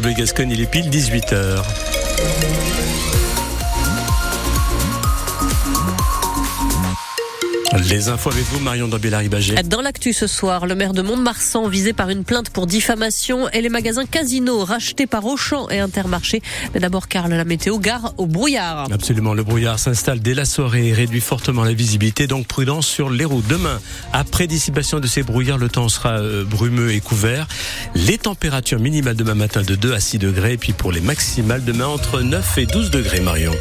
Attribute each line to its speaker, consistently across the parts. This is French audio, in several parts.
Speaker 1: France Gascogne, il est pile 18h. Les infos avec vous, Marion Dabella-Ribagé.
Speaker 2: Dans l'actu ce soir, le maire de Mont-de-Marsan visé par une plainte pour diffamation et les magasins Casino rachetés par Auchan et Intermarché. Mais d'abord, Karl, la météo gare au brouillard.
Speaker 1: Absolument, le brouillard s'installe dès la soirée et réduit fortement la visibilité, donc prudence sur les routes. Demain, après dissipation de ces brouillards, le temps sera euh, brumeux et couvert. Les températures minimales demain matin de 2 à 6 degrés, et puis pour les maximales demain entre 9 et 12 degrés, Marion.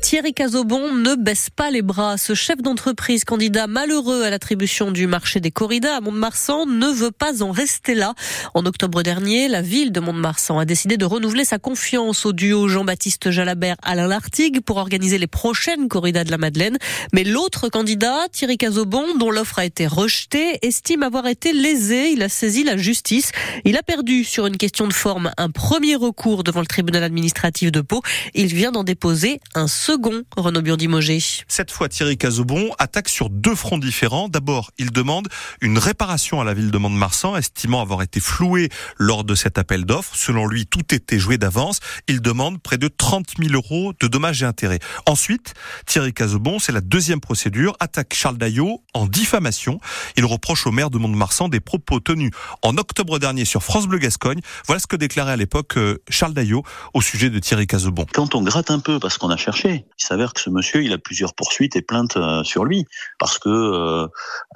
Speaker 2: Thierry Cazobon ne baisse pas les bras. Ce chef d'entreprise, candidat malheureux à l'attribution du marché des corridas à Mont-de-Marsan, ne veut pas en rester là. En octobre dernier, la ville de Mont-de-Marsan a décidé de renouveler sa confiance au duo Jean-Baptiste Jalabert-Alain Lartigue pour organiser les prochaines corridas de la Madeleine. Mais l'autre candidat, Thierry Cazobon, dont l'offre a été rejetée, estime avoir été lésé. Il a saisi la justice. Il a perdu sur une question de forme un premier recours devant le tribunal administratif de Pau. Il vient d'en déposer un second, Renaud Burdi-Mogé.
Speaker 3: Cette fois, Thierry Cazobon attaque sur deux fronts différents. D'abord, il demande une réparation à la ville de Mont-de-Marsan, estimant avoir été floué lors de cet appel d'offres. Selon lui, tout était joué d'avance. Il demande près de 30 000 euros de dommages et intérêts. Ensuite, Thierry Cazobon, c'est la deuxième procédure, attaque Charles Daillot en diffamation. Il reproche au maire de Mont-de-Marsan des propos tenus en octobre dernier sur France Bleu Gascogne. Voilà ce que déclarait à l'époque euh, Charles Daillot au sujet de Thierry Cazobon.
Speaker 4: Quand on gratte un peu, parce qu'on a cherché, il s'avère que ce monsieur, il a plusieurs poursuites et plaintes euh, sur lui parce que euh,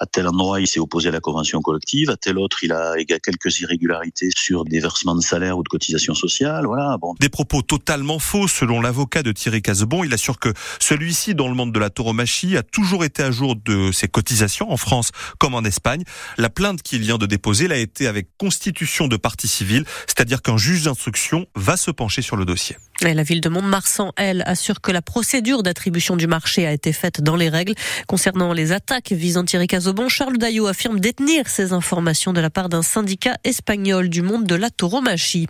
Speaker 4: à tel endroit, il s'est opposé à la convention collective, à tel autre, il a, il a quelques irrégularités sur des versements de salaire ou de cotisations sociales. Voilà.
Speaker 3: Bon. Des propos totalement faux, selon l'avocat de Thierry Casebon. Il assure que celui-ci, dans le monde de la tauromachie, a toujours été à jour de ses cotisations en France comme en Espagne. La plainte qu'il vient de déposer l'a été avec constitution de partie civile, c'est-à-dire qu'un juge d'instruction va se pencher sur le dossier.
Speaker 2: Et la ville de Mont-de-Marsan, elle, assure que la procédure d'attribution du marché a été faite dans les règles. Concernant les attaques visant Thierry Cazobon, Charles Daillot affirme détenir ces informations de la part d'un syndicat espagnol du monde de la tauromachie.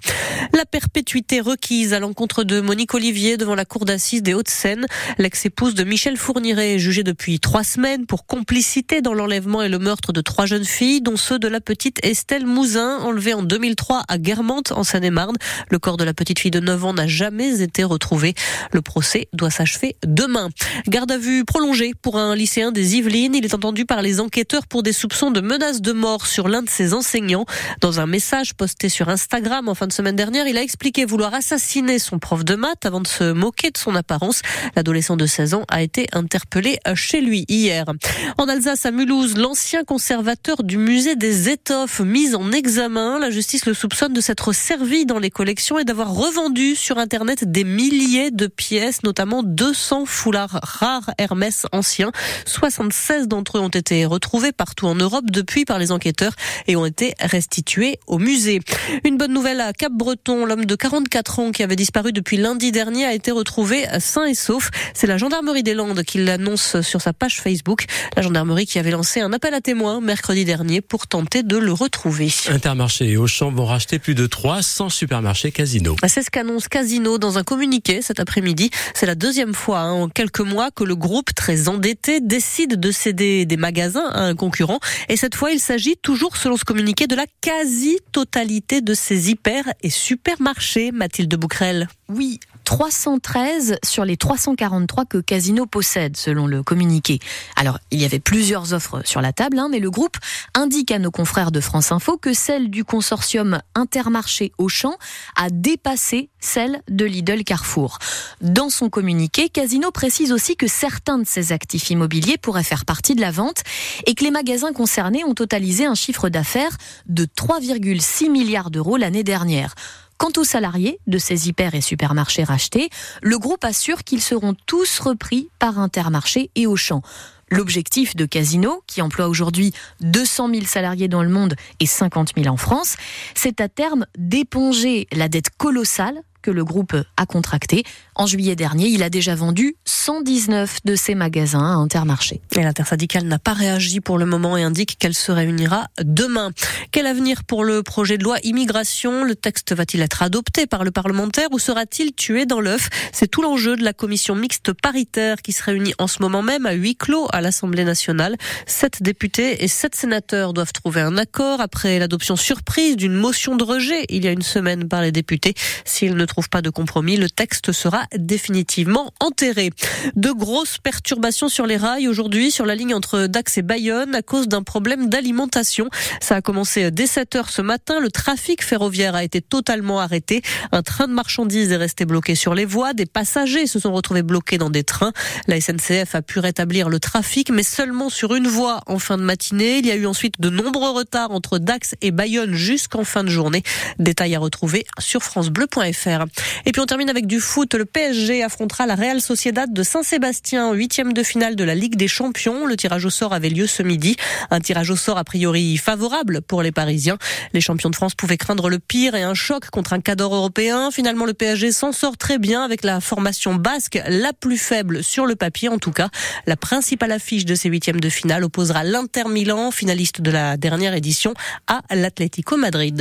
Speaker 2: La perpétuité requise à l'encontre de Monique Olivier devant la cour d'assises des Hauts-de-Seine. L'ex-épouse de Michel Fourniret est jugée depuis trois semaines pour complicité dans l'enlèvement et le meurtre de trois jeunes filles, dont ceux de la petite Estelle Mouzin, enlevée en 2003 à Guermantes, en Seine-et-Marne. Le corps de la petite fille de 9 ans n'a jamais été retrouvé. Le procès doit s'achever demain. Garde à vue prolongée pour un lycéen des Yvelines. Il est entendu par les enquêteurs pour des soupçons de menaces de mort sur l'un de ses enseignants. Dans un message posté sur Instagram en fin de semaine dernière, il a expliqué vouloir assassiner son prof de maths avant de se moquer de son apparence. L'adolescent de 16 ans a été interpellé chez lui hier. En Alsace, à Mulhouse, l'ancien conservateur du musée des étoffes mis en examen. La justice le soupçonne de s'être servi dans les collections et d'avoir revendu sur Internet des milliers de pièces, notamment 200 foulards rares Hermès anciens. 76 d'entre eux ont été retrouvés partout en Europe depuis par les enquêteurs et ont été restitués au musée. Une bonne nouvelle à Cap-Breton, l'homme de 44 ans qui avait disparu depuis lundi dernier a été retrouvé sain et sauf. C'est la gendarmerie des Landes qui l'annonce sur sa page Facebook. La gendarmerie qui avait lancé un appel à témoins mercredi dernier pour tenter de le retrouver.
Speaker 1: Intermarché et Auchan vont racheter plus de 300 supermarchés Casino.
Speaker 2: C'est ce qu'annonce Casino dans un communiqué cet après-midi. C'est la deuxième fois hein, en quelques mois que le groupe très endetté décide de céder des magasins à un concurrent. Et cette fois, il s'agit toujours, selon ce communiqué, de la quasi-totalité de ces hyper et supermarchés. Mathilde Bouquerel.
Speaker 5: Oui, 313 sur les 343 que Casino possède, selon le communiqué. Alors, il y avait plusieurs offres sur la table, hein, mais le groupe indique à nos confrères de France Info que celle du consortium Intermarché Auchan a dépassé celle de Lidl Carrefour. Dans son communiqué, Casino précise aussi que certains de ses actifs immobiliers pourraient faire partie de la vente et que les magasins concernés ont totalisé un chiffre d'affaires de 3,6 milliards d'euros l'année dernière. Quant aux salariés de ces hyper et supermarchés rachetés, le groupe assure qu'ils seront tous repris par Intermarché et Auchan. L'objectif de Casino, qui emploie aujourd'hui 200 000 salariés dans le monde et 50 000 en France, c'est à terme d'éponger la dette colossale que le groupe a contracté. En juillet dernier, il a déjà vendu 119 de ses magasins à Intermarché.
Speaker 2: Et l'intersyndicale n'a pas réagi pour le moment et indique qu'elle se réunira demain. Quel avenir pour le projet de loi immigration? Le texte va-t-il être adopté par le parlementaire ou sera-t-il tué dans l'œuf? C'est tout l'enjeu de la commission mixte paritaire qui se réunit en ce moment même à huis clos à l'Assemblée nationale. Sept députés et sept sénateurs doivent trouver un accord après l'adoption surprise d'une motion de rejet il y a une semaine par les députés. S'ils ne trouvent pas de compromis, le texte sera définitivement enterré. De grosses perturbations sur les rails aujourd'hui sur la ligne entre Dax et Bayonne à cause d'un problème d'alimentation. Ça a commencé dès 7 heures ce matin. Le trafic ferroviaire a été totalement arrêté. Un train de marchandises est resté bloqué sur les voies. Des passagers se sont retrouvés bloqués dans des trains. La SNCF a pu rétablir le trafic, mais seulement sur une voie en fin de matinée. Il y a eu ensuite de nombreux retards entre Dax et Bayonne jusqu'en fin de journée. Détails à retrouver sur francebleu.fr. Et puis on termine avec du foot. Le PSG affrontera la Real Sociedad de Saint-Sébastien, huitième de finale de la Ligue des Champions. Le tirage au sort avait lieu ce midi. Un tirage au sort a priori favorable pour les Parisiens. Les champions de France pouvaient craindre le pire et un choc contre un cadre européen. Finalement, le PSG s'en sort très bien avec la formation basque la plus faible sur le papier en tout cas. La principale affiche de ces huitièmes de finale opposera l'Inter Milan, finaliste de la dernière édition, à l'Atlético Madrid.